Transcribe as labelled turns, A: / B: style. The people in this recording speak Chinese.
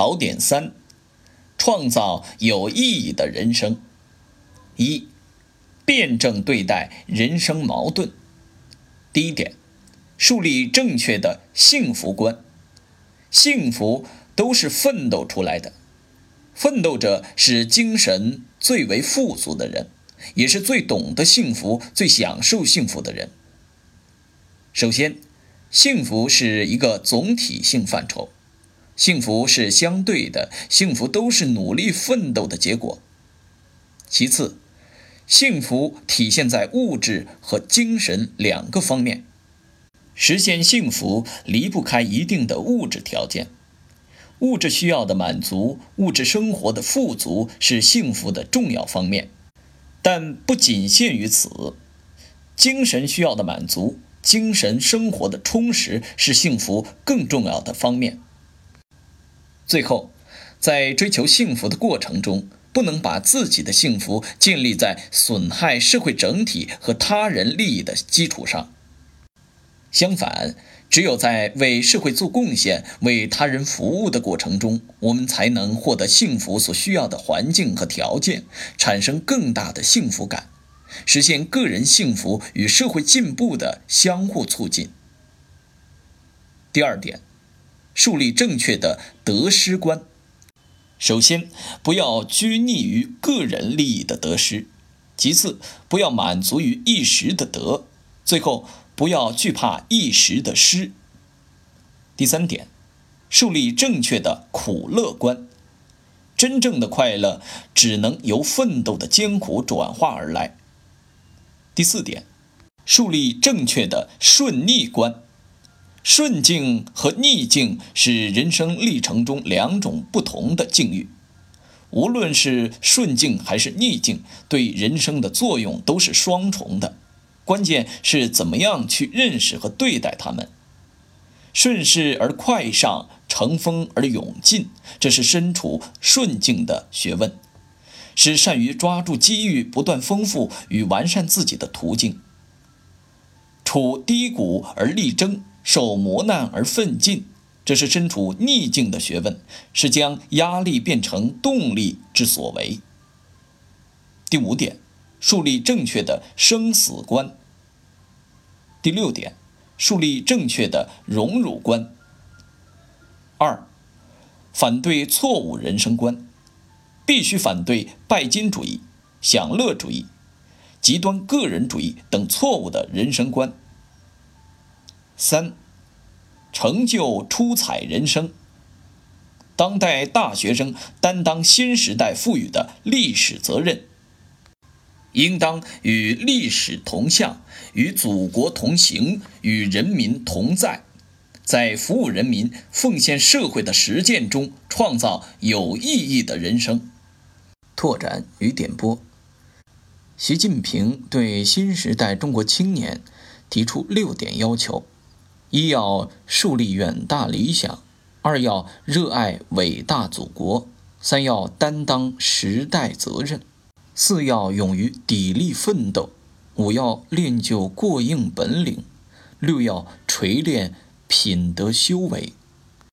A: 考点三：创造有意义的人生。一、辩证对待人生矛盾。第一点，树立正确的幸福观。幸福都是奋斗出来的，奋斗者是精神最为富足的人，也是最懂得幸福、最享受幸福的人。首先，幸福是一个总体性范畴，幸福是相对的，幸福都是努力奋斗的结果。其次，幸福体现在物质和精神两个方面，实现幸福离不开一定的物质条件，物质需要的满足，物质生活的富足是幸福的重要方面，但不仅限于此，精神需要的满足。精神生活的充实是幸福更重要的方面。最后，在追求幸福的过程中，不能把自己的幸福建立在损害社会整体和他人利益的基础上。相反，只有在为社会做贡献、为他人服务的过程中，我们才能获得幸福所需要的环境和条件，产生更大的幸福感。实现个人幸福与社会进步的相互促进。第二点，树立正确的得失观。首先，不要拘泥于个人利益的得失；其次，不要满足于一时的得；最后，不要惧怕一时的失。第三点，树立正确的苦乐观。真正的快乐只能由奋斗的艰苦转化而来。第四点，树立正确的顺逆观。顺境和逆境是人生历程中两种不同的境遇。无论是顺境还是逆境，对人生的作用都是双重的。关键是怎么样去认识和对待它们。顺势而快上，乘风而勇进，这是身处顺境的学问。是善于抓住机遇、不断丰富与完善自己的途径。处低谷而力争，受磨难而奋进，这是身处逆境的学问，是将压力变成动力之所为。第五点，树立正确的生死观。第六点，树立正确的荣辱观。二，反对错误人生观。必须反对拜金主义、享乐主义、极端个人主义等错误的人生观。三、成就出彩人生。当代大学生担当新时代赋予的历史责任，应当与历史同向，与祖国同行，与人民同在，在服务人民、奉献社会的实践中，创造有意义的人生。拓展与点拨。习近平对新时代中国青年提出六点要求：一要树立远大理想；二要热爱伟大祖国；三要担当时代责任；四要勇于砥砺奋斗；五要练就过硬本领；六要锤炼品德修为。